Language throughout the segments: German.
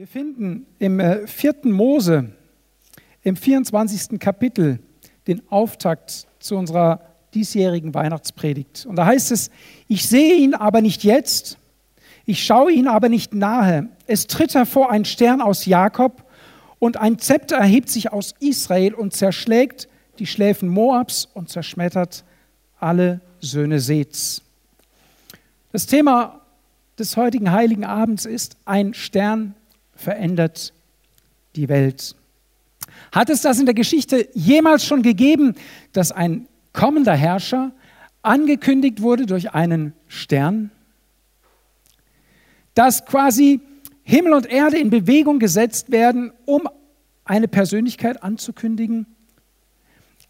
Wir finden im äh, vierten Mose, im 24. Kapitel, den Auftakt zu unserer diesjährigen Weihnachtspredigt. Und da heißt es, ich sehe ihn aber nicht jetzt, ich schaue ihn aber nicht nahe. Es tritt hervor ein Stern aus Jakob und ein Zepter erhebt sich aus Israel und zerschlägt die Schläfen Moabs und zerschmettert alle Söhne Seths. Das Thema des heutigen Heiligen Abends ist ein Stern verändert die Welt. Hat es das in der Geschichte jemals schon gegeben, dass ein kommender Herrscher angekündigt wurde durch einen Stern? Dass quasi Himmel und Erde in Bewegung gesetzt werden, um eine Persönlichkeit anzukündigen?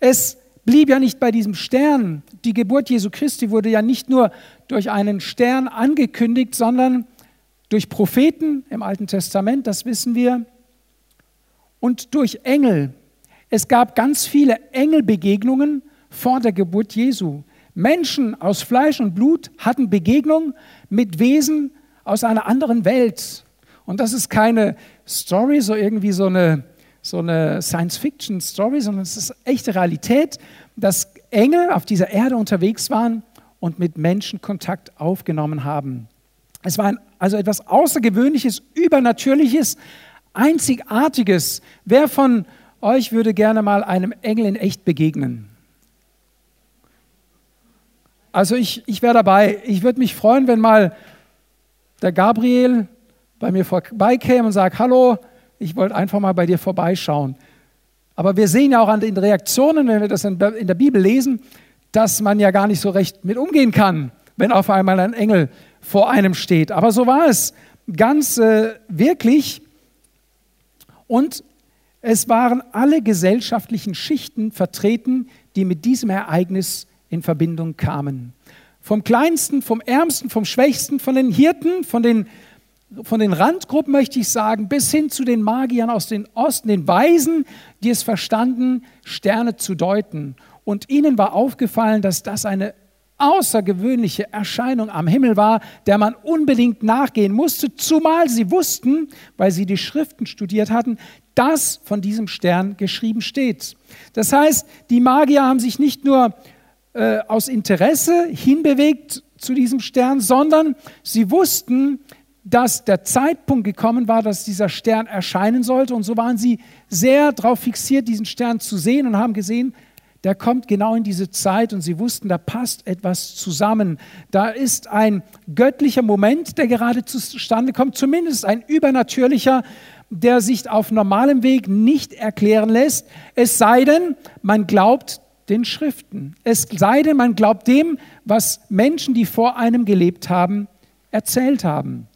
Es blieb ja nicht bei diesem Stern. Die Geburt Jesu Christi wurde ja nicht nur durch einen Stern angekündigt, sondern durch Propheten im Alten Testament, das wissen wir, und durch Engel. Es gab ganz viele Engelbegegnungen vor der Geburt Jesu. Menschen aus Fleisch und Blut hatten Begegnungen mit Wesen aus einer anderen Welt. Und das ist keine Story, so irgendwie so eine, so eine Science-Fiction-Story, sondern es ist echte Realität, dass Engel auf dieser Erde unterwegs waren und mit Menschen Kontakt aufgenommen haben. Es war ein, also etwas Außergewöhnliches, Übernatürliches, Einzigartiges. Wer von euch würde gerne mal einem Engel in echt begegnen? Also ich, ich wäre dabei. Ich würde mich freuen, wenn mal der Gabriel bei mir vorbeikäme und sagt, hallo, ich wollte einfach mal bei dir vorbeischauen. Aber wir sehen ja auch an den Reaktionen, wenn wir das in der Bibel lesen, dass man ja gar nicht so recht mit umgehen kann, wenn auf einmal ein Engel vor einem steht. Aber so war es ganz äh, wirklich. Und es waren alle gesellschaftlichen Schichten vertreten, die mit diesem Ereignis in Verbindung kamen. Vom kleinsten, vom ärmsten, vom schwächsten, von den Hirten, von den, von den Randgruppen möchte ich sagen, bis hin zu den Magiern aus dem Osten, den Weisen, die es verstanden, Sterne zu deuten. Und ihnen war aufgefallen, dass das eine außergewöhnliche Erscheinung am Himmel war, der man unbedingt nachgehen musste, zumal sie wussten, weil sie die Schriften studiert hatten, dass von diesem Stern geschrieben steht. Das heißt, die Magier haben sich nicht nur äh, aus Interesse hinbewegt zu diesem Stern, sondern sie wussten, dass der Zeitpunkt gekommen war, dass dieser Stern erscheinen sollte. Und so waren sie sehr darauf fixiert, diesen Stern zu sehen und haben gesehen, der kommt genau in diese Zeit und sie wussten, da passt etwas zusammen. Da ist ein göttlicher Moment, der gerade zustande kommt, zumindest ein übernatürlicher, der sich auf normalem Weg nicht erklären lässt, es sei denn, man glaubt den Schriften. Es sei denn, man glaubt dem, was Menschen, die vor einem gelebt haben, erzählt haben.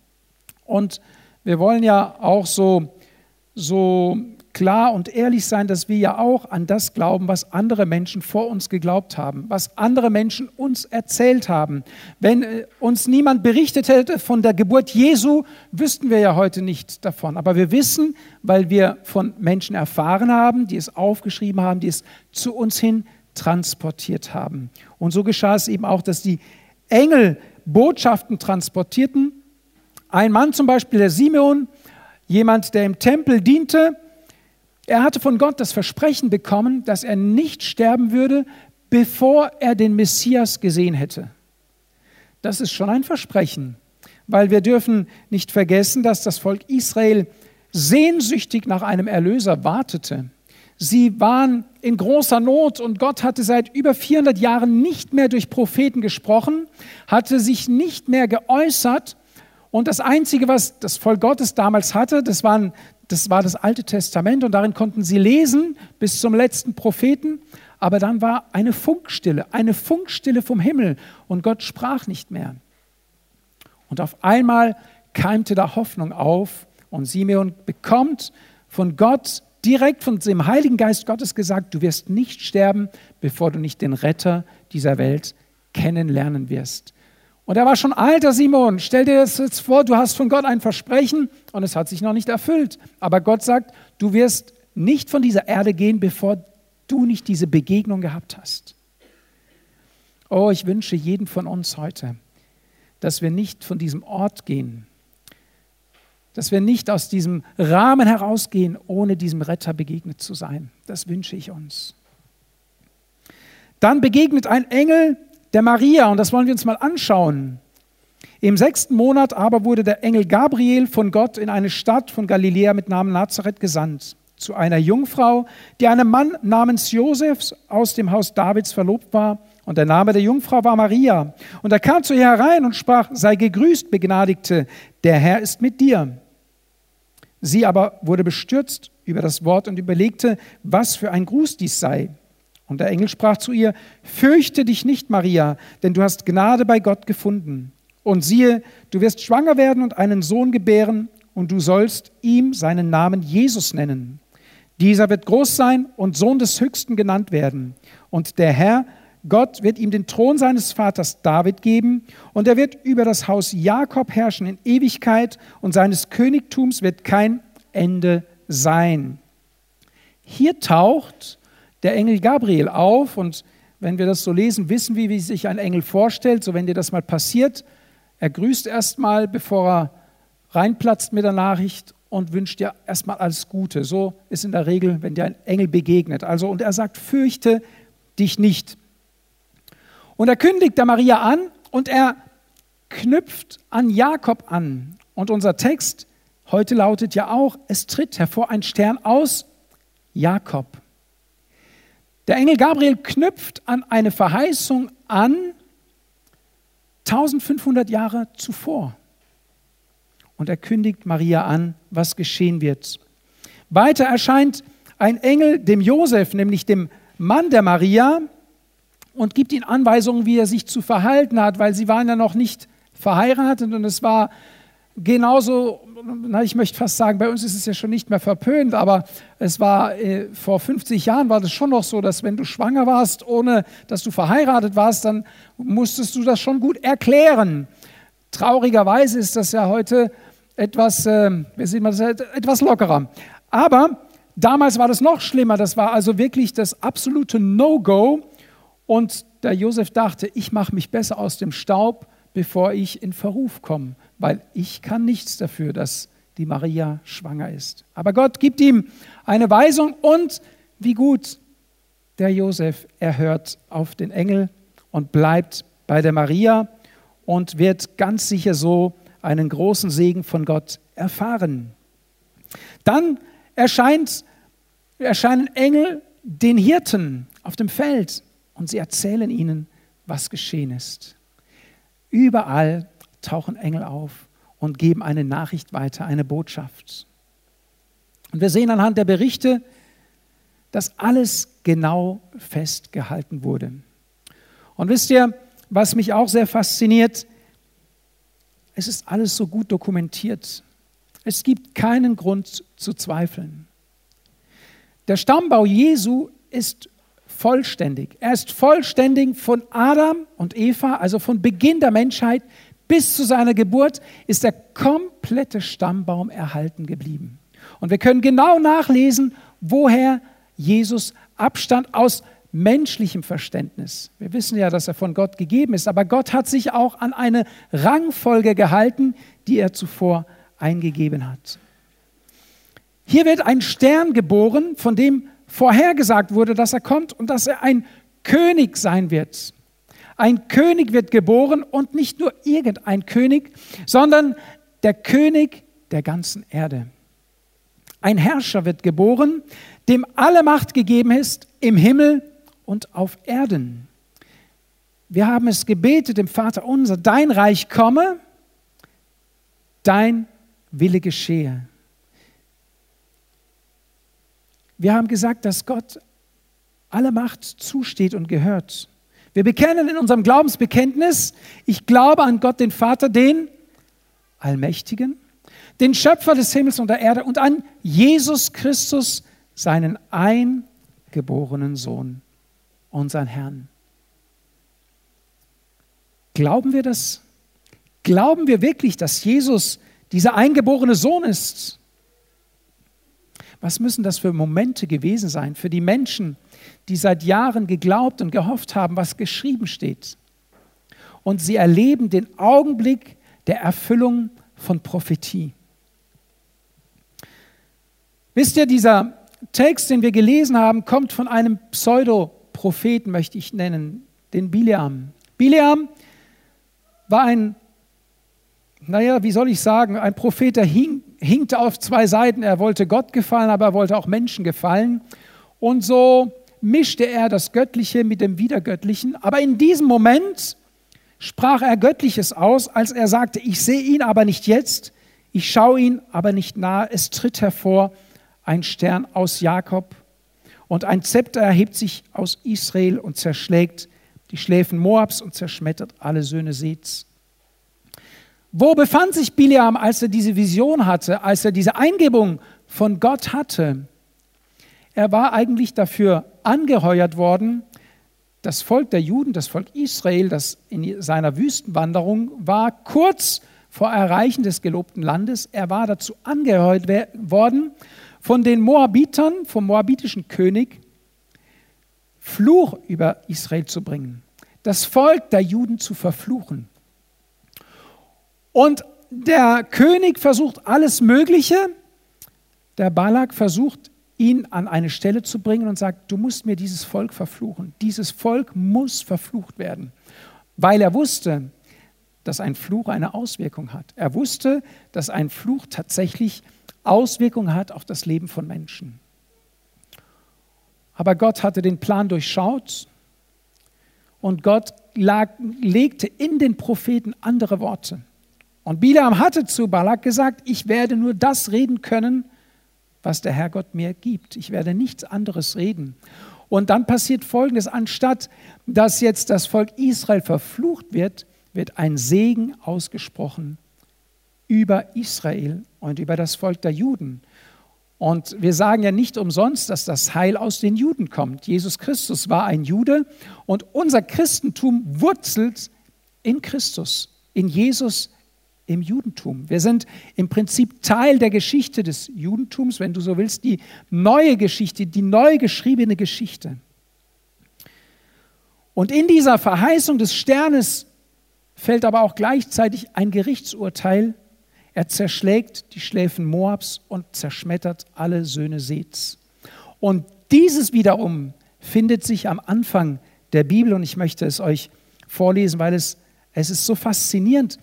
Und wir wollen ja auch so, so klar und ehrlich sein, dass wir ja auch an das glauben, was andere Menschen vor uns geglaubt haben, was andere Menschen uns erzählt haben. Wenn äh, uns niemand berichtet hätte von der Geburt Jesu, wüssten wir ja heute nicht davon. Aber wir wissen, weil wir von Menschen erfahren haben, die es aufgeschrieben haben, die es zu uns hin transportiert haben. Und so geschah es eben auch, dass die Engel Botschaften transportierten. Ein Mann zum Beispiel, der Simeon, jemand, der im Tempel diente, er hatte von Gott das Versprechen bekommen, dass er nicht sterben würde, bevor er den Messias gesehen hätte. Das ist schon ein Versprechen, weil wir dürfen nicht vergessen, dass das Volk Israel sehnsüchtig nach einem Erlöser wartete. Sie waren in großer Not und Gott hatte seit über 400 Jahren nicht mehr durch Propheten gesprochen, hatte sich nicht mehr geäußert. Und das Einzige, was das Volk Gottes damals hatte, das waren das war das Alte Testament und darin konnten sie lesen bis zum letzten Propheten. Aber dann war eine Funkstille, eine Funkstille vom Himmel und Gott sprach nicht mehr. Und auf einmal keimte da Hoffnung auf und Simeon bekommt von Gott direkt von dem Heiligen Geist Gottes gesagt, du wirst nicht sterben, bevor du nicht den Retter dieser Welt kennenlernen wirst. Und er war schon alter Simon. Stell dir das jetzt vor, du hast von Gott ein Versprechen und es hat sich noch nicht erfüllt. Aber Gott sagt, du wirst nicht von dieser Erde gehen, bevor du nicht diese Begegnung gehabt hast. Oh, ich wünsche jedem von uns heute, dass wir nicht von diesem Ort gehen, dass wir nicht aus diesem Rahmen herausgehen, ohne diesem Retter begegnet zu sein. Das wünsche ich uns. Dann begegnet ein Engel der Maria und das wollen wir uns mal anschauen. Im sechsten Monat aber wurde der Engel Gabriel von Gott in eine Stadt von Galiläa mit Namen Nazareth gesandt, zu einer Jungfrau, die einem Mann namens Josefs aus dem Haus Davids verlobt war. Und der Name der Jungfrau war Maria. Und er kam zu ihr herein und sprach, sei gegrüßt, Begnadigte, der Herr ist mit dir. Sie aber wurde bestürzt über das Wort und überlegte, was für ein Gruß dies sei. Und der Engel sprach zu ihr, fürchte dich nicht, Maria, denn du hast Gnade bei Gott gefunden. Und siehe, du wirst schwanger werden und einen Sohn gebären, und du sollst ihm seinen Namen Jesus nennen. Dieser wird groß sein und Sohn des Höchsten genannt werden. Und der Herr, Gott, wird ihm den Thron seines Vaters David geben, und er wird über das Haus Jakob herrschen in Ewigkeit, und seines Königtums wird kein Ende sein. Hier taucht der Engel Gabriel auf und wenn wir das so lesen, wissen wir, wie sich ein Engel vorstellt. So, wenn dir das mal passiert, er grüßt erstmal, bevor er reinplatzt mit der Nachricht und wünscht dir erstmal alles Gute. So ist in der Regel, wenn dir ein Engel begegnet. Also, und er sagt, fürchte dich nicht. Und er kündigt der Maria an und er knüpft an Jakob an. Und unser Text heute lautet ja auch, es tritt hervor ein Stern aus Jakob. Der Engel Gabriel knüpft an eine Verheißung an 1500 Jahre zuvor. Und er kündigt Maria an, was geschehen wird. Weiter erscheint ein Engel dem Josef, nämlich dem Mann der Maria, und gibt ihm Anweisungen, wie er sich zu verhalten hat, weil sie waren ja noch nicht verheiratet und es war genauso, na, ich möchte fast sagen, bei uns ist es ja schon nicht mehr verpönt, aber es war äh, vor 50 Jahren war das schon noch so, dass wenn du schwanger warst, ohne dass du verheiratet warst, dann musstest du das schon gut erklären. Traurigerweise ist das ja heute etwas, äh, wie sieht man das, etwas lockerer. Aber damals war das noch schlimmer. Das war also wirklich das absolute No-Go. Und der Josef dachte, ich mache mich besser aus dem Staub, bevor ich in Verruf komme weil ich kann nichts dafür, dass die Maria schwanger ist. Aber Gott gibt ihm eine Weisung und wie gut der Josef, er hört auf den Engel und bleibt bei der Maria und wird ganz sicher so einen großen Segen von Gott erfahren. Dann erscheint, erscheinen Engel den Hirten auf dem Feld und sie erzählen ihnen, was geschehen ist. Überall tauchen Engel auf und geben eine Nachricht weiter, eine Botschaft. Und wir sehen anhand der Berichte, dass alles genau festgehalten wurde. Und wisst ihr, was mich auch sehr fasziniert? Es ist alles so gut dokumentiert. Es gibt keinen Grund zu zweifeln. Der Stammbau Jesu ist vollständig. Er ist vollständig von Adam und Eva, also von Beginn der Menschheit bis zu seiner Geburt ist der komplette Stammbaum erhalten geblieben. Und wir können genau nachlesen, woher Jesus abstand aus menschlichem Verständnis. Wir wissen ja, dass er von Gott gegeben ist, aber Gott hat sich auch an eine Rangfolge gehalten, die er zuvor eingegeben hat. Hier wird ein Stern geboren, von dem vorhergesagt wurde, dass er kommt und dass er ein König sein wird. Ein König wird geboren und nicht nur irgendein König, sondern der König der ganzen Erde. Ein Herrscher wird geboren, dem alle Macht gegeben ist im Himmel und auf Erden. Wir haben es gebetet im Vater unser, dein Reich komme, dein Wille geschehe. Wir haben gesagt, dass Gott alle Macht zusteht und gehört. Wir bekennen in unserem Glaubensbekenntnis, ich glaube an Gott, den Vater, den Allmächtigen, den Schöpfer des Himmels und der Erde und an Jesus Christus, seinen eingeborenen Sohn, unseren Herrn. Glauben wir das? Glauben wir wirklich, dass Jesus dieser eingeborene Sohn ist? Was müssen das für Momente gewesen sein für die Menschen, die seit Jahren geglaubt und gehofft haben, was geschrieben steht. Und sie erleben den Augenblick der Erfüllung von Prophetie. Wisst ihr, dieser Text, den wir gelesen haben, kommt von einem Pseudopropheten, möchte ich nennen, den Bileam. Bileam war ein, naja, wie soll ich sagen, ein Prophet, der hing, hinkte auf zwei Seiten. Er wollte Gott gefallen, aber er wollte auch Menschen gefallen. Und so mischte er das Göttliche mit dem Wiedergöttlichen. Aber in diesem Moment sprach er Göttliches aus, als er sagte, ich sehe ihn aber nicht jetzt, ich schaue ihn aber nicht nahe, es tritt hervor ein Stern aus Jakob und ein Zepter erhebt sich aus Israel und zerschlägt die Schläfen Moabs und zerschmettert alle Söhne Seths. Wo befand sich Bileam, als er diese Vision hatte, als er diese Eingebung von Gott hatte? Er war eigentlich dafür angeheuert worden, das Volk der Juden, das Volk Israel, das in seiner Wüstenwanderung war, kurz vor Erreichen des gelobten Landes, er war dazu angeheuert worden, von den Moabitern, vom moabitischen König, Fluch über Israel zu bringen, das Volk der Juden zu verfluchen. Und der König versucht alles Mögliche. Der Balak versucht, ihn an eine Stelle zu bringen und sagt, du musst mir dieses Volk verfluchen. Dieses Volk muss verflucht werden, weil er wusste, dass ein Fluch eine Auswirkung hat. Er wusste, dass ein Fluch tatsächlich Auswirkungen hat auf das Leben von Menschen. Aber Gott hatte den Plan durchschaut und Gott lag, legte in den Propheten andere Worte. Und Bilam hatte zu Balak gesagt, ich werde nur das reden können, was der Herrgott mir gibt. Ich werde nichts anderes reden. Und dann passiert Folgendes, anstatt dass jetzt das Volk Israel verflucht wird, wird ein Segen ausgesprochen über Israel und über das Volk der Juden. Und wir sagen ja nicht umsonst, dass das Heil aus den Juden kommt. Jesus Christus war ein Jude und unser Christentum wurzelt in Christus, in Jesus im Judentum. Wir sind im Prinzip Teil der Geschichte des Judentums, wenn du so willst, die neue Geschichte, die neu geschriebene Geschichte. Und in dieser Verheißung des Sternes fällt aber auch gleichzeitig ein Gerichtsurteil er zerschlägt die Schläfen Moabs und zerschmettert alle Söhne Seths. Und dieses wiederum findet sich am Anfang der Bibel und ich möchte es euch vorlesen, weil es, es ist so faszinierend,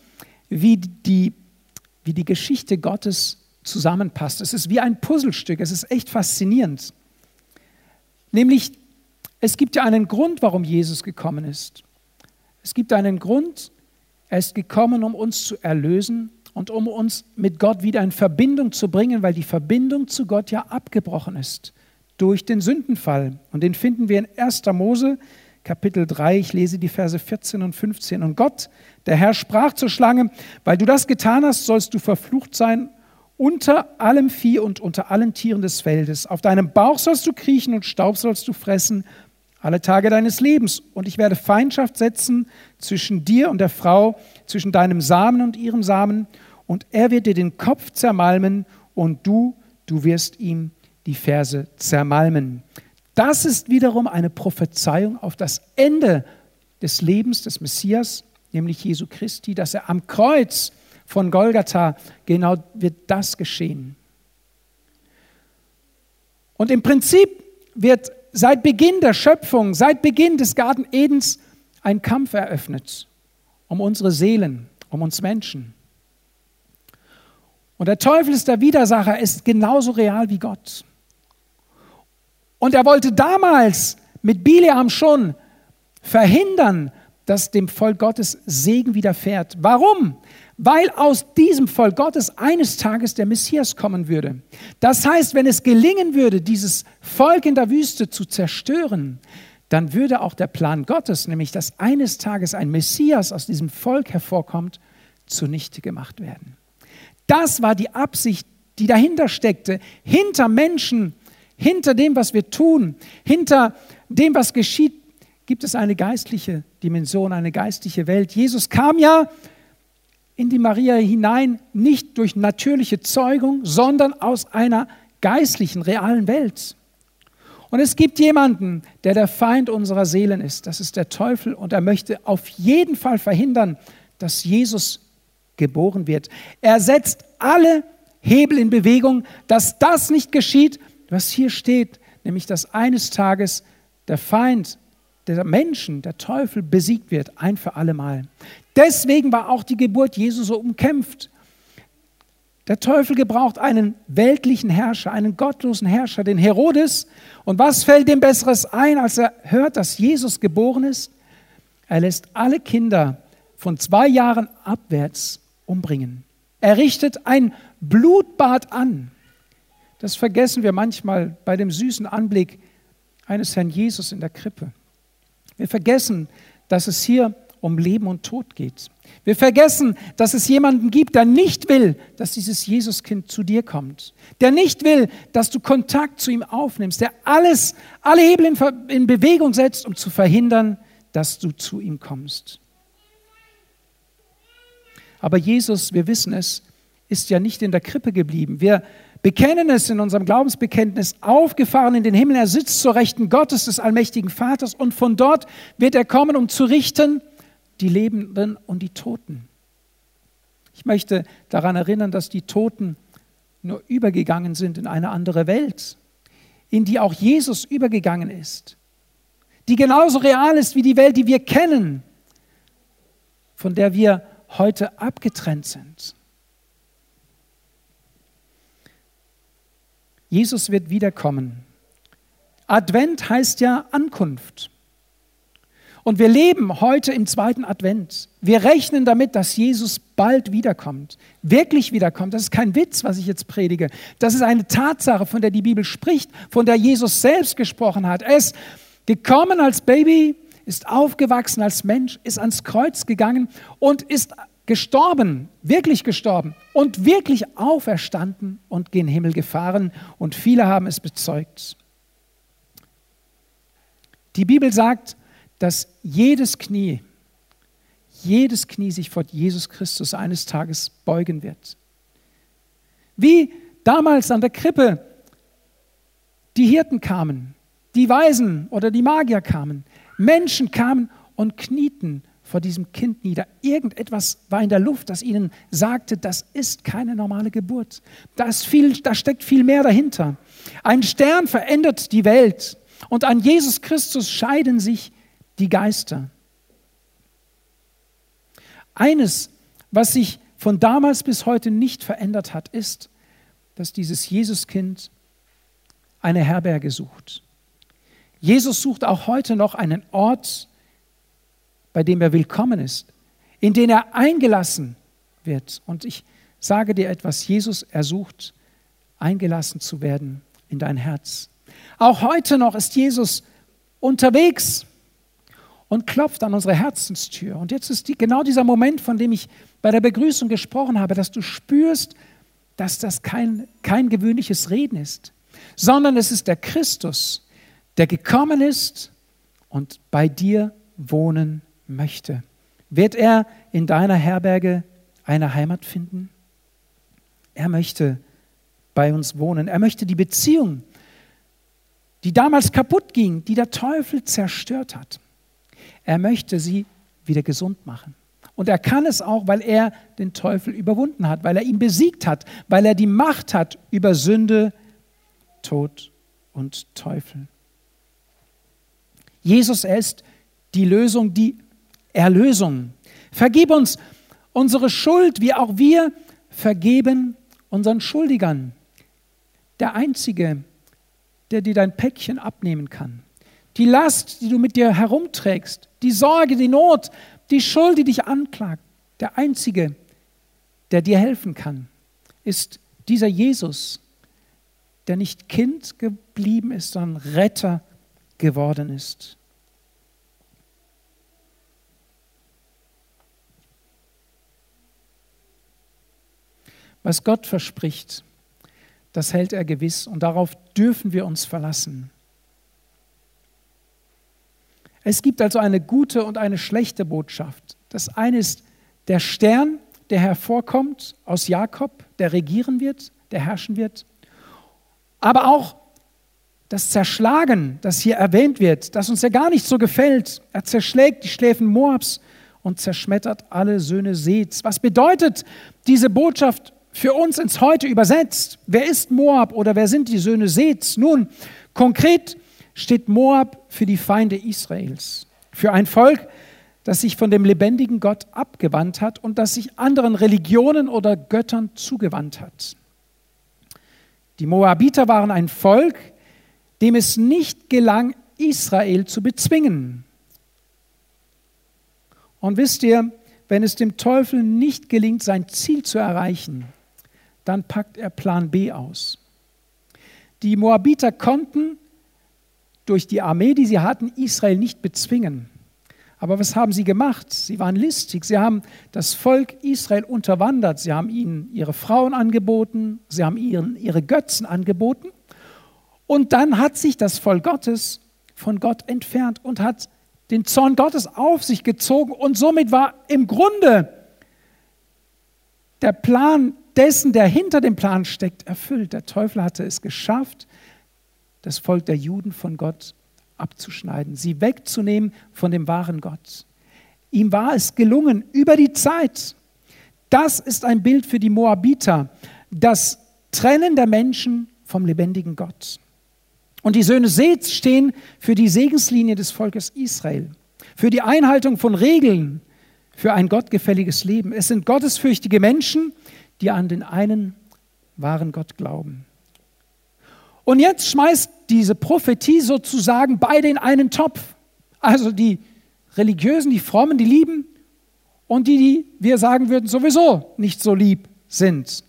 wie die, wie die Geschichte Gottes zusammenpasst. Es ist wie ein Puzzlestück, es ist echt faszinierend. Nämlich, es gibt ja einen Grund, warum Jesus gekommen ist. Es gibt einen Grund, er ist gekommen, um uns zu erlösen und um uns mit Gott wieder in Verbindung zu bringen, weil die Verbindung zu Gott ja abgebrochen ist durch den Sündenfall. Und den finden wir in 1. Mose Kapitel 3, ich lese die Verse 14 und 15. Und Gott, der Herr, sprach zur Schlange, weil du das getan hast, sollst du verflucht sein unter allem Vieh und unter allen Tieren des Feldes. Auf deinem Bauch sollst du kriechen und Staub sollst du fressen alle Tage deines Lebens. Und ich werde Feindschaft setzen zwischen dir und der Frau, zwischen deinem Samen und ihrem Samen. Und er wird dir den Kopf zermalmen und du, du wirst ihm die Ferse zermalmen. Das ist wiederum eine Prophezeiung auf das Ende des Lebens des Messias, nämlich Jesu Christi, dass er am Kreuz von Golgatha genau wird das geschehen. Und im Prinzip wird seit Beginn der Schöpfung, seit Beginn des Garten Edens ein Kampf eröffnet um unsere Seelen, um uns Menschen. Und der Teufel ist der Widersacher, ist genauso real wie Gott. Und er wollte damals mit Bileam schon verhindern, dass dem Volk Gottes Segen widerfährt. Warum? weil aus diesem Volk Gottes eines Tages der Messias kommen würde. Das heißt, wenn es gelingen würde, dieses Volk in der Wüste zu zerstören, dann würde auch der Plan Gottes, nämlich dass eines Tages ein Messias aus diesem Volk hervorkommt, zunichte gemacht werden. Das war die Absicht, die dahinter steckte, hinter Menschen, hinter dem, was wir tun, hinter dem, was geschieht, gibt es eine geistliche Dimension, eine geistliche Welt. Jesus kam ja in die Maria hinein, nicht durch natürliche Zeugung, sondern aus einer geistlichen, realen Welt. Und es gibt jemanden, der der Feind unserer Seelen ist. Das ist der Teufel. Und er möchte auf jeden Fall verhindern, dass Jesus geboren wird. Er setzt alle Hebel in Bewegung, dass das nicht geschieht, was hier steht, nämlich dass eines Tages der Feind der Menschen, der Teufel besiegt wird, ein für alle Mal. Deswegen war auch die Geburt Jesu so umkämpft. Der Teufel gebraucht einen weltlichen Herrscher, einen gottlosen Herrscher, den Herodes. Und was fällt dem Besseres ein, als er hört, dass Jesus geboren ist? Er lässt alle Kinder von zwei Jahren abwärts umbringen. Er richtet ein Blutbad an. Das vergessen wir manchmal bei dem süßen Anblick eines Herrn Jesus in der Krippe. Wir vergessen, dass es hier um Leben und Tod geht. Wir vergessen, dass es jemanden gibt, der nicht will, dass dieses Jesuskind zu dir kommt. Der nicht will, dass du Kontakt zu ihm aufnimmst. Der alles, alle Hebel in, in Bewegung setzt, um zu verhindern, dass du zu ihm kommst. Aber Jesus, wir wissen es, ist ja nicht in der Krippe geblieben. Wir bekennen es in unserem Glaubensbekenntnis, aufgefahren in den Himmel. Er sitzt zur Rechten Gottes, des allmächtigen Vaters, und von dort wird er kommen, um zu richten die Lebenden und die Toten. Ich möchte daran erinnern, dass die Toten nur übergegangen sind in eine andere Welt, in die auch Jesus übergegangen ist, die genauso real ist wie die Welt, die wir kennen, von der wir heute abgetrennt sind. Jesus wird wiederkommen. Advent heißt ja Ankunft. Und wir leben heute im zweiten Advent. Wir rechnen damit, dass Jesus bald wiederkommt, wirklich wiederkommt. Das ist kein Witz, was ich jetzt predige. Das ist eine Tatsache, von der die Bibel spricht, von der Jesus selbst gesprochen hat. Er ist gekommen als Baby, ist aufgewachsen als Mensch, ist ans Kreuz gegangen und ist gestorben, wirklich gestorben und wirklich auferstanden und gen Himmel gefahren und viele haben es bezeugt. Die Bibel sagt, dass jedes Knie, jedes Knie sich vor Jesus Christus eines Tages beugen wird. Wie damals an der Krippe die Hirten kamen, die Weisen oder die Magier kamen, Menschen kamen und knieten vor diesem Kind nieder. Irgendetwas war in der Luft, das ihnen sagte, das ist keine normale Geburt. Da, ist viel, da steckt viel mehr dahinter. Ein Stern verändert die Welt und an Jesus Christus scheiden sich die Geister. Eines, was sich von damals bis heute nicht verändert hat, ist, dass dieses Jesuskind eine Herberge sucht. Jesus sucht auch heute noch einen Ort, bei dem er willkommen ist, in den er eingelassen wird. Und ich sage dir etwas, Jesus ersucht, eingelassen zu werden in dein Herz. Auch heute noch ist Jesus unterwegs und klopft an unsere Herzenstür. Und jetzt ist die, genau dieser Moment, von dem ich bei der Begrüßung gesprochen habe, dass du spürst, dass das kein, kein gewöhnliches Reden ist, sondern es ist der Christus, der gekommen ist und bei dir wohnen möchte. Wird er in deiner Herberge eine Heimat finden? Er möchte bei uns wohnen. Er möchte die Beziehung, die damals kaputt ging, die der Teufel zerstört hat. Er möchte sie wieder gesund machen. Und er kann es auch, weil er den Teufel überwunden hat, weil er ihn besiegt hat, weil er die Macht hat über Sünde, Tod und Teufel. Jesus, ist die Lösung, die Erlösung. Vergib uns unsere Schuld, wie auch wir vergeben unseren Schuldigern. Der Einzige, der dir dein Päckchen abnehmen kann. Die Last, die du mit dir herumträgst, die Sorge, die Not, die Schuld, die dich anklagt. Der Einzige, der dir helfen kann, ist dieser Jesus, der nicht Kind geblieben ist, sondern Retter geworden ist. Was Gott verspricht, das hält er gewiss und darauf dürfen wir uns verlassen. Es gibt also eine gute und eine schlechte Botschaft. Das eine ist der Stern, der hervorkommt aus Jakob, der regieren wird, der herrschen wird. Aber auch das Zerschlagen, das hier erwähnt wird, das uns ja gar nicht so gefällt. Er zerschlägt die Schläfen Moabs und zerschmettert alle Söhne Seths. Was bedeutet diese Botschaft für uns ins Heute übersetzt. Wer ist Moab oder wer sind die Söhne Seths? Nun, konkret steht Moab für die Feinde Israels, für ein Volk, das sich von dem lebendigen Gott abgewandt hat und das sich anderen Religionen oder Göttern zugewandt hat. Die Moabiter waren ein Volk, dem es nicht gelang, Israel zu bezwingen. Und wisst ihr, wenn es dem Teufel nicht gelingt, sein Ziel zu erreichen, dann packt er Plan B aus. Die Moabiter konnten durch die Armee, die sie hatten, Israel nicht bezwingen. Aber was haben sie gemacht? Sie waren listig. Sie haben das Volk Israel unterwandert. Sie haben ihnen ihre Frauen angeboten. Sie haben ihnen ihre Götzen angeboten. Und dann hat sich das Volk Gottes von Gott entfernt und hat den Zorn Gottes auf sich gezogen. Und somit war im Grunde der Plan dessen, der hinter dem Plan steckt, erfüllt. Der Teufel hatte es geschafft, das Volk der Juden von Gott abzuschneiden, sie wegzunehmen von dem wahren Gott. Ihm war es gelungen über die Zeit. Das ist ein Bild für die Moabiter, das Trennen der Menschen vom lebendigen Gott. Und die Söhne Seths stehen für die Segenslinie des Volkes Israel, für die Einhaltung von Regeln, für ein gottgefälliges Leben. Es sind gottesfürchtige Menschen, die an den einen wahren Gott glauben. Und jetzt schmeißt diese Prophetie sozusagen beide in einen Topf. Also die Religiösen, die Frommen, die lieben und die, die wir sagen würden, sowieso nicht so lieb sind.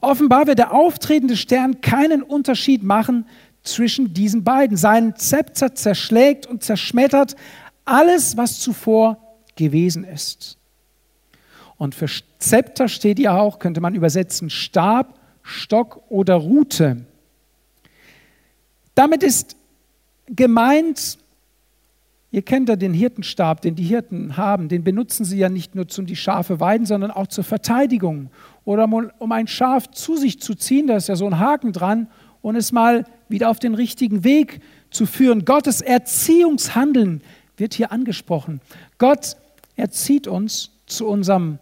Offenbar wird der auftretende Stern keinen Unterschied machen zwischen diesen beiden. Sein Zepter zerschlägt und zerschmettert alles, was zuvor gewesen ist. Und für Zepter steht ja auch, könnte man übersetzen, Stab, Stock oder Rute. Damit ist gemeint, ihr kennt ja den Hirtenstab, den die Hirten haben, den benutzen sie ja nicht nur zum die Schafe weiden, sondern auch zur Verteidigung oder um ein Schaf zu sich zu ziehen, da ist ja so ein Haken dran, und es mal wieder auf den richtigen Weg zu führen. Gottes Erziehungshandeln wird hier angesprochen. Gott erzieht uns zu unserem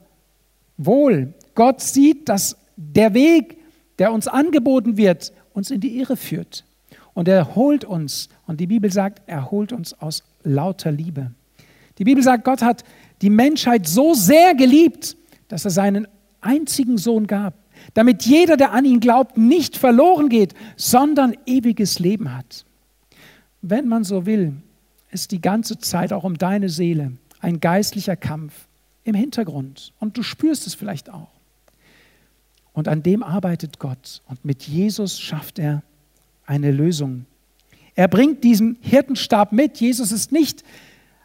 Wohl. Gott sieht, dass der Weg, der uns angeboten wird, uns in die Irre führt. Und er holt uns, und die Bibel sagt, er holt uns aus lauter Liebe. Die Bibel sagt, Gott hat die Menschheit so sehr geliebt, dass er seinen einzigen Sohn gab, damit jeder, der an ihn glaubt, nicht verloren geht, sondern ewiges Leben hat. Wenn man so will, ist die ganze Zeit auch um deine Seele ein geistlicher Kampf im Hintergrund. Und du spürst es vielleicht auch. Und an dem arbeitet Gott. Und mit Jesus schafft er eine Lösung. Er bringt diesen Hirtenstab mit. Jesus ist nicht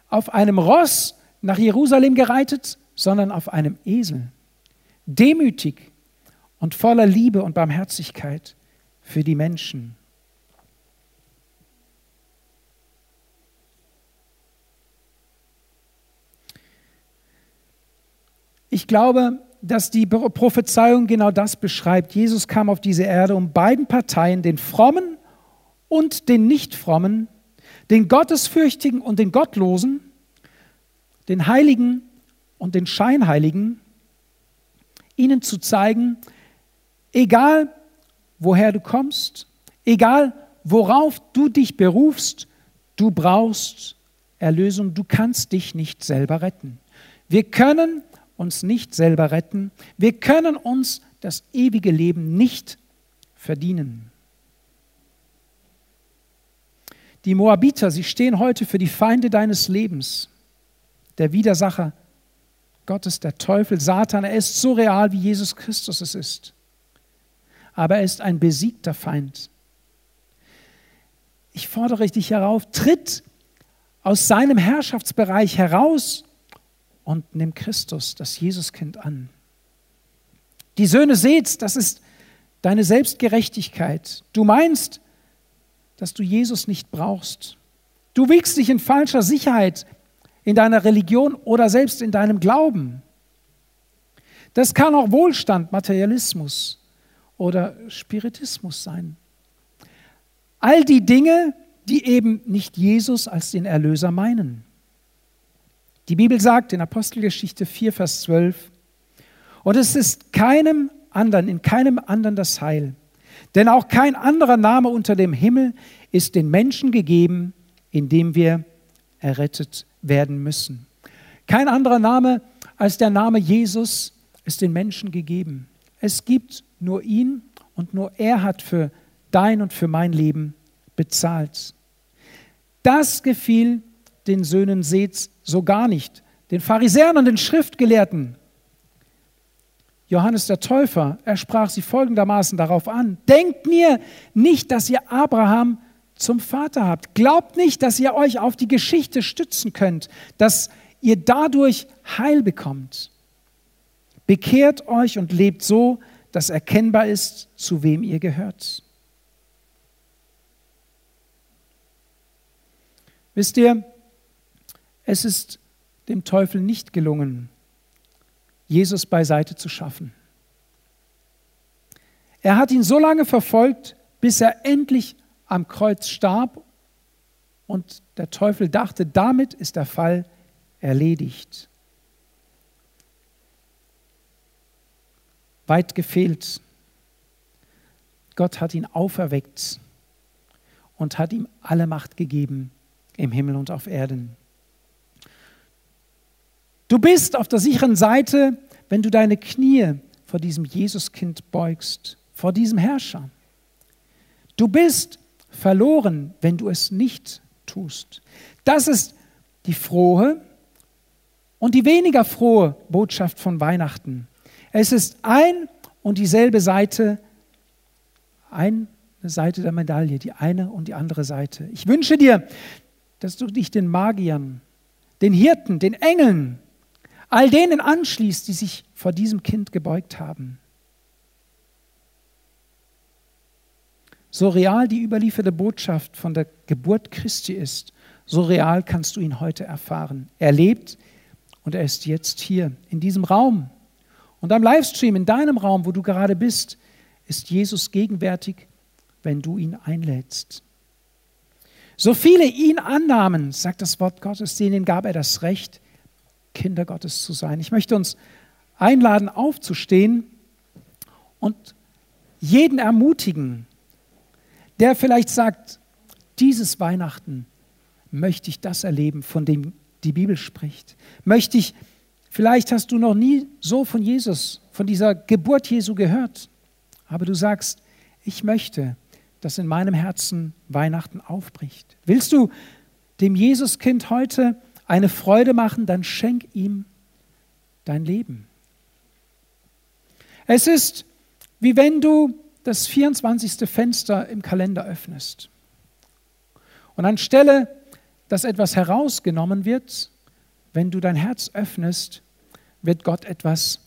auf einem Ross nach Jerusalem gereitet, sondern auf einem Esel. Demütig und voller Liebe und Barmherzigkeit für die Menschen. Ich glaube, dass die Prophezeiung genau das beschreibt. Jesus kam auf diese Erde, um beiden Parteien, den Frommen und den Nichtfrommen, den Gottesfürchtigen und den Gottlosen, den Heiligen und den Scheinheiligen, ihnen zu zeigen, egal woher du kommst, egal worauf du dich berufst, du brauchst Erlösung, du kannst dich nicht selber retten. Wir können uns nicht selber retten. Wir können uns das ewige Leben nicht verdienen. Die Moabiter, sie stehen heute für die Feinde deines Lebens. Der Widersacher Gottes, der Teufel, Satan, er ist so real, wie Jesus Christus es ist. Aber er ist ein besiegter Feind. Ich fordere dich herauf, tritt aus seinem Herrschaftsbereich heraus und nimm Christus, das Jesuskind, an. Die Söhne seht, das ist deine Selbstgerechtigkeit. Du meinst, dass du Jesus nicht brauchst. Du wiegst dich in falscher Sicherheit in deiner Religion oder selbst in deinem Glauben. Das kann auch Wohlstand, Materialismus oder Spiritismus sein. All die Dinge, die eben nicht Jesus als den Erlöser meinen. Die Bibel sagt in Apostelgeschichte 4, Vers 12, Und es ist keinem anderen, in keinem anderen das Heil. Denn auch kein anderer Name unter dem Himmel ist den Menschen gegeben, in dem wir errettet werden müssen. Kein anderer Name als der Name Jesus ist den Menschen gegeben. Es gibt nur ihn und nur er hat für dein und für mein Leben bezahlt. Das gefiel den Söhnen Seths so gar nicht, den Pharisäern und den Schriftgelehrten. Johannes der Täufer, er sprach sie folgendermaßen darauf an, denkt mir nicht, dass ihr Abraham zum Vater habt. Glaubt nicht, dass ihr euch auf die Geschichte stützen könnt, dass ihr dadurch Heil bekommt. Bekehrt euch und lebt so, dass erkennbar ist, zu wem ihr gehört. Wisst ihr, es ist dem Teufel nicht gelungen, Jesus beiseite zu schaffen. Er hat ihn so lange verfolgt, bis er endlich am Kreuz starb und der Teufel dachte, damit ist der Fall erledigt. Weit gefehlt. Gott hat ihn auferweckt und hat ihm alle Macht gegeben im Himmel und auf Erden. Du bist auf der sicheren Seite, wenn du deine Knie vor diesem Jesuskind beugst, vor diesem Herrscher. Du bist verloren, wenn du es nicht tust. Das ist die frohe und die weniger frohe Botschaft von Weihnachten. Es ist ein und dieselbe Seite, eine Seite der Medaille, die eine und die andere Seite. Ich wünsche dir, dass du dich den Magiern, den Hirten, den Engeln, all denen anschließt, die sich vor diesem Kind gebeugt haben. So real die überlieferte Botschaft von der Geburt Christi ist, so real kannst du ihn heute erfahren. Er lebt und er ist jetzt hier in diesem Raum. Und am Livestream in deinem Raum, wo du gerade bist, ist Jesus gegenwärtig, wenn du ihn einlädst. So viele ihn annahmen, sagt das Wort Gottes, denen gab er das Recht, Kinder Gottes zu sein. Ich möchte uns einladen, aufzustehen und jeden ermutigen, der vielleicht sagt, dieses Weihnachten möchte ich das erleben, von dem die Bibel spricht. Möchte ich, vielleicht hast du noch nie so von Jesus, von dieser Geburt Jesu gehört, aber du sagst, ich möchte, dass in meinem Herzen Weihnachten aufbricht. Willst du dem Jesuskind heute eine Freude machen, dann schenk ihm dein Leben. Es ist wie wenn du das 24. Fenster im Kalender öffnest. Und anstelle, dass etwas herausgenommen wird, wenn du dein Herz öffnest, wird Gott etwas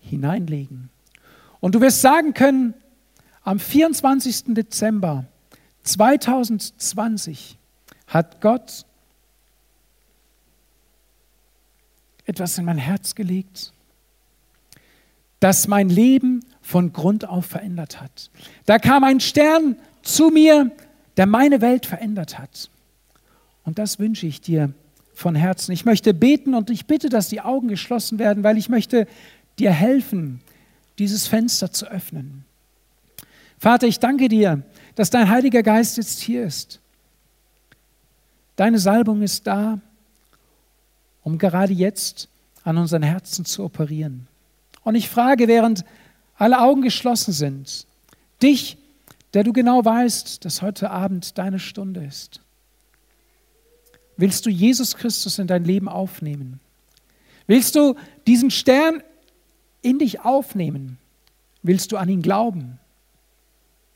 hineinlegen. Und du wirst sagen können, am 24. Dezember 2020 hat Gott etwas in mein Herz gelegt, das mein Leben von Grund auf verändert hat. Da kam ein Stern zu mir, der meine Welt verändert hat. Und das wünsche ich dir von Herzen. Ich möchte beten und ich bitte, dass die Augen geschlossen werden, weil ich möchte dir helfen, dieses Fenster zu öffnen. Vater, ich danke dir, dass dein Heiliger Geist jetzt hier ist. Deine Salbung ist da, um gerade jetzt an unseren Herzen zu operieren. Und ich frage, während alle Augen geschlossen sind, dich, der du genau weißt, dass heute Abend deine Stunde ist. Willst du Jesus Christus in dein Leben aufnehmen? Willst du diesen Stern in dich aufnehmen? Willst du an ihn glauben?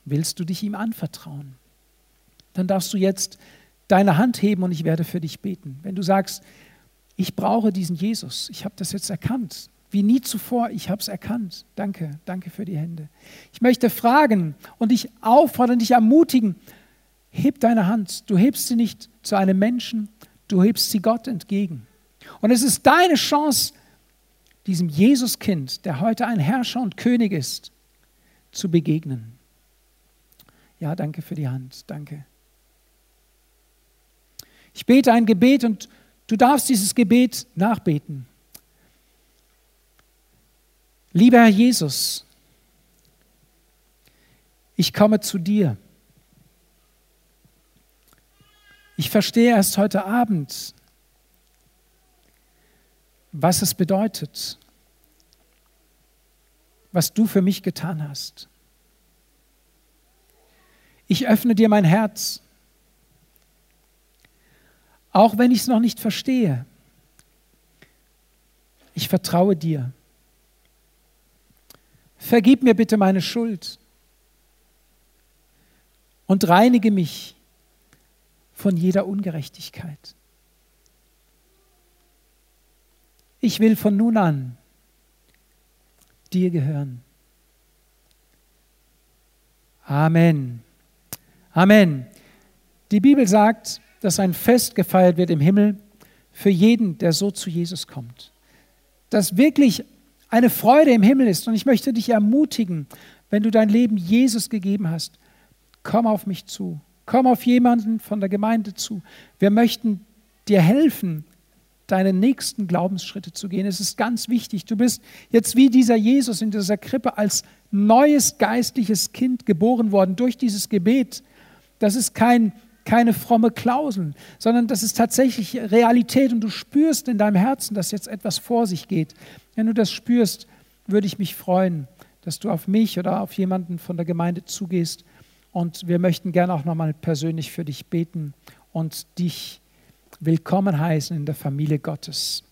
Willst du dich ihm anvertrauen? Dann darfst du jetzt deine Hand heben und ich werde für dich beten. Wenn du sagst, ich brauche diesen Jesus, ich habe das jetzt erkannt, wie nie zuvor, ich habe es erkannt. Danke, danke für die Hände. Ich möchte fragen und dich auffordern, dich ermutigen, heb deine Hand. Du hebst sie nicht zu einem Menschen, du hebst sie Gott entgegen. Und es ist deine Chance, diesem Jesuskind, der heute ein Herrscher und König ist, zu begegnen. Ja, danke für die Hand, danke. Ich bete ein Gebet und du darfst dieses Gebet nachbeten. Lieber Herr Jesus, ich komme zu dir. Ich verstehe erst heute Abend, was es bedeutet, was du für mich getan hast. Ich öffne dir mein Herz, auch wenn ich es noch nicht verstehe. Ich vertraue dir. Vergib mir bitte meine Schuld und reinige mich von jeder Ungerechtigkeit. Ich will von nun an dir gehören. Amen. Amen. Die Bibel sagt, dass ein Fest gefeiert wird im Himmel für jeden, der so zu Jesus kommt. Dass wirklich eine Freude im Himmel ist. Und ich möchte dich ermutigen, wenn du dein Leben Jesus gegeben hast, komm auf mich zu. Komm auf jemanden von der Gemeinde zu. Wir möchten dir helfen, deine nächsten Glaubensschritte zu gehen. Es ist ganz wichtig. Du bist jetzt wie dieser Jesus in dieser Krippe als neues geistliches Kind geboren worden durch dieses Gebet. Das ist kein, keine fromme Klausel, sondern das ist tatsächlich Realität und du spürst in deinem Herzen, dass jetzt etwas vor sich geht. Wenn du das spürst, würde ich mich freuen, dass du auf mich oder auf jemanden von der Gemeinde zugehst und wir möchten gerne auch nochmal persönlich für dich beten und dich willkommen heißen in der Familie Gottes.